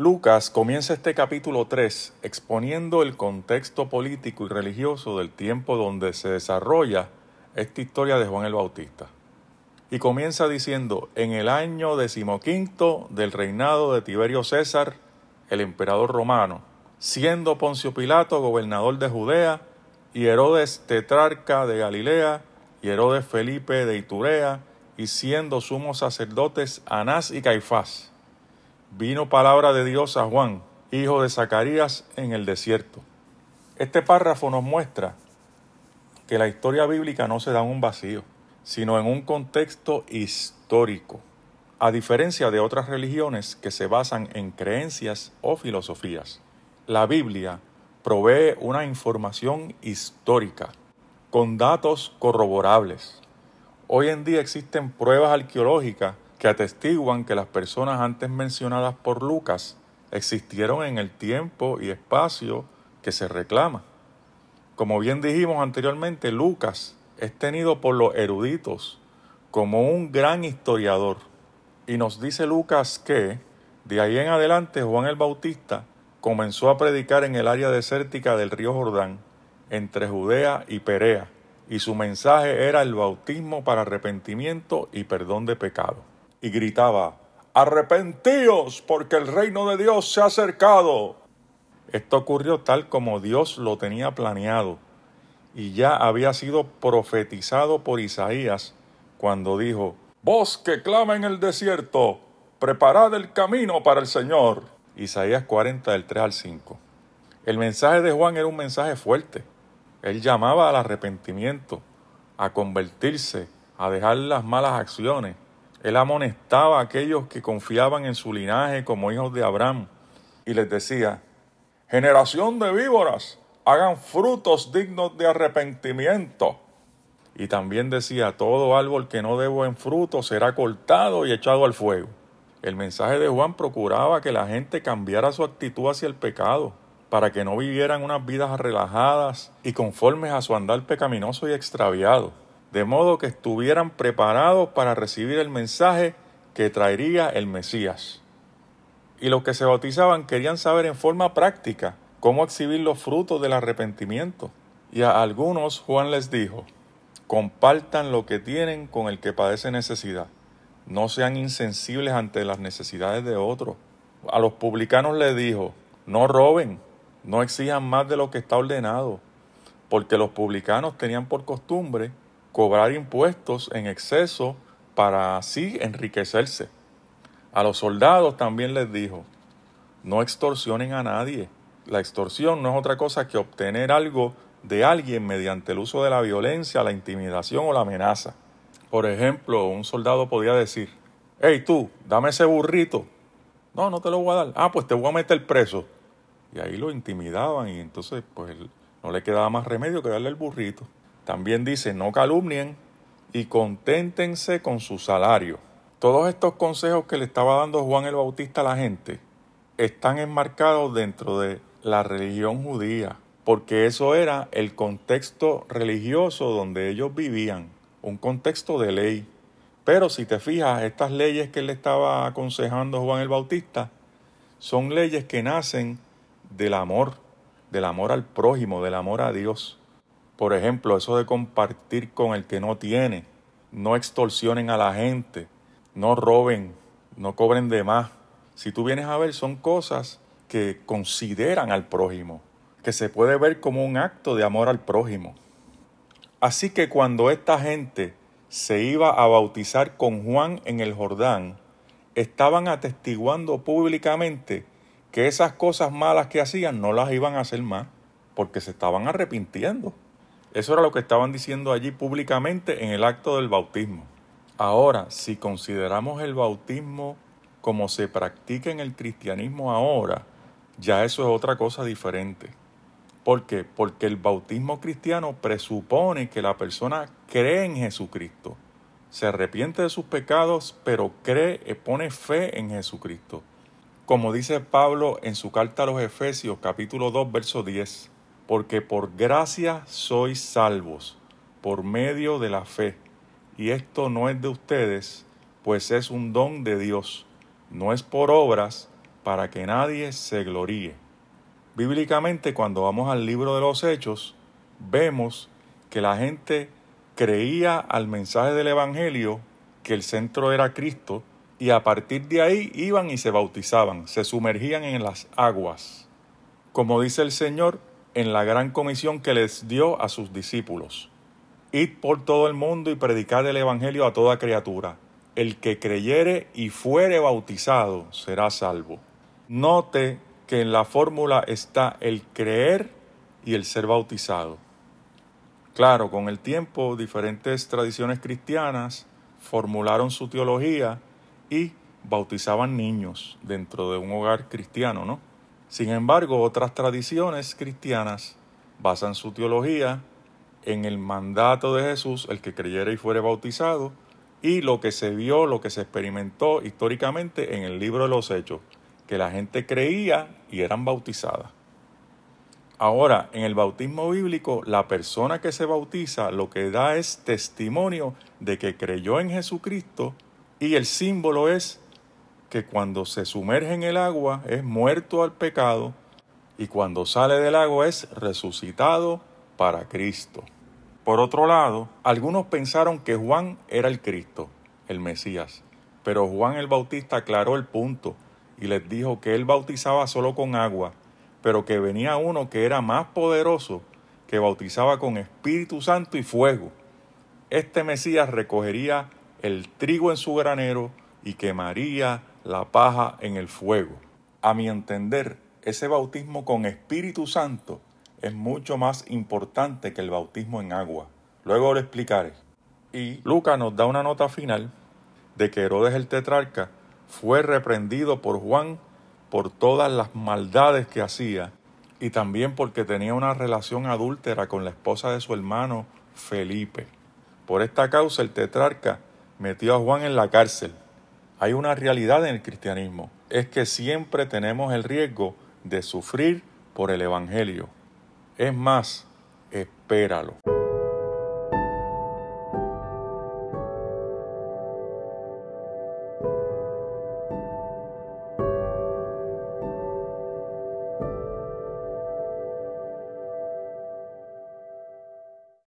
Lucas comienza este capítulo 3 exponiendo el contexto político y religioso del tiempo donde se desarrolla esta historia de Juan el Bautista. Y comienza diciendo, en el año decimoquinto del reinado de Tiberio César, el emperador romano, siendo Poncio Pilato gobernador de Judea, y Herodes tetrarca de Galilea, y Herodes Felipe de Iturea, y siendo sumos sacerdotes Anás y Caifás vino palabra de Dios a Juan, hijo de Zacarías, en el desierto. Este párrafo nos muestra que la historia bíblica no se da en un vacío, sino en un contexto histórico, a diferencia de otras religiones que se basan en creencias o filosofías. La Biblia provee una información histórica, con datos corroborables. Hoy en día existen pruebas arqueológicas que atestiguan que las personas antes mencionadas por Lucas existieron en el tiempo y espacio que se reclama. Como bien dijimos anteriormente, Lucas es tenido por los eruditos como un gran historiador. Y nos dice Lucas que de ahí en adelante Juan el Bautista comenzó a predicar en el área desértica del río Jordán, entre Judea y Perea, y su mensaje era el bautismo para arrepentimiento y perdón de pecado y gritaba, Arrepentíos, porque el reino de Dios se ha acercado. Esto ocurrió tal como Dios lo tenía planeado y ya había sido profetizado por Isaías cuando dijo, Voz que clama en el desierto, preparad el camino para el Señor. Isaías 40 del 3 al 5. El mensaje de Juan era un mensaje fuerte. Él llamaba al arrepentimiento, a convertirse, a dejar las malas acciones él amonestaba a aquellos que confiaban en su linaje como hijos de Abraham y les decía, generación de víboras, hagan frutos dignos de arrepentimiento. Y también decía, todo árbol que no dé buen fruto será cortado y echado al fuego. El mensaje de Juan procuraba que la gente cambiara su actitud hacia el pecado, para que no vivieran unas vidas relajadas y conformes a su andar pecaminoso y extraviado de modo que estuvieran preparados para recibir el mensaje que traería el Mesías. Y los que se bautizaban querían saber en forma práctica cómo exhibir los frutos del arrepentimiento. Y a algunos Juan les dijo, compartan lo que tienen con el que padece necesidad. No sean insensibles ante las necesidades de otros. A los publicanos les dijo, no roben, no exijan más de lo que está ordenado, porque los publicanos tenían por costumbre cobrar impuestos en exceso para así enriquecerse. A los soldados también les dijo, no extorsionen a nadie. La extorsión no es otra cosa que obtener algo de alguien mediante el uso de la violencia, la intimidación o la amenaza. Por ejemplo, un soldado podía decir, hey tú, dame ese burrito. No, no te lo voy a dar. Ah, pues te voy a meter preso. Y ahí lo intimidaban y entonces pues no le quedaba más remedio que darle el burrito. También dice, no calumnien y conténtense con su salario. Todos estos consejos que le estaba dando Juan el Bautista a la gente están enmarcados dentro de la religión judía, porque eso era el contexto religioso donde ellos vivían, un contexto de ley. Pero si te fijas, estas leyes que le estaba aconsejando Juan el Bautista son leyes que nacen del amor, del amor al prójimo, del amor a Dios. Por ejemplo, eso de compartir con el que no tiene, no extorsionen a la gente, no roben, no cobren de más. Si tú vienes a ver, son cosas que consideran al prójimo, que se puede ver como un acto de amor al prójimo. Así que cuando esta gente se iba a bautizar con Juan en el Jordán, estaban atestiguando públicamente que esas cosas malas que hacían no las iban a hacer más, porque se estaban arrepintiendo. Eso era lo que estaban diciendo allí públicamente en el acto del bautismo. Ahora, si consideramos el bautismo como se practica en el cristianismo ahora, ya eso es otra cosa diferente. ¿Por qué? Porque el bautismo cristiano presupone que la persona cree en Jesucristo, se arrepiente de sus pecados, pero cree y pone fe en Jesucristo. Como dice Pablo en su carta a los Efesios capítulo 2 verso 10, porque por gracia sois salvos, por medio de la fe. Y esto no es de ustedes, pues es un don de Dios, no es por obras, para que nadie se gloríe. Bíblicamente, cuando vamos al libro de los Hechos, vemos que la gente creía al mensaje del Evangelio, que el centro era Cristo, y a partir de ahí iban y se bautizaban, se sumergían en las aguas, como dice el Señor en la gran comisión que les dio a sus discípulos. Id por todo el mundo y predicad el Evangelio a toda criatura. El que creyere y fuere bautizado será salvo. Note que en la fórmula está el creer y el ser bautizado. Claro, con el tiempo diferentes tradiciones cristianas formularon su teología y bautizaban niños dentro de un hogar cristiano, ¿no? Sin embargo, otras tradiciones cristianas basan su teología en el mandato de Jesús, el que creyera y fuere bautizado, y lo que se vio, lo que se experimentó históricamente en el libro de los Hechos, que la gente creía y eran bautizadas. Ahora, en el bautismo bíblico, la persona que se bautiza lo que da es testimonio de que creyó en Jesucristo y el símbolo es que cuando se sumerge en el agua es muerto al pecado y cuando sale del agua es resucitado para Cristo. Por otro lado, algunos pensaron que Juan era el Cristo, el Mesías, pero Juan el Bautista aclaró el punto y les dijo que él bautizaba solo con agua, pero que venía uno que era más poderoso, que bautizaba con Espíritu Santo y fuego. Este Mesías recogería el trigo en su granero y quemaría la paja en el fuego. A mi entender, ese bautismo con Espíritu Santo es mucho más importante que el bautismo en agua. Luego lo explicaré. Y Lucas nos da una nota final de que Herodes el tetrarca fue reprendido por Juan por todas las maldades que hacía y también porque tenía una relación adúltera con la esposa de su hermano Felipe. Por esta causa el tetrarca metió a Juan en la cárcel. Hay una realidad en el cristianismo, es que siempre tenemos el riesgo de sufrir por el Evangelio. Es más, espéralo.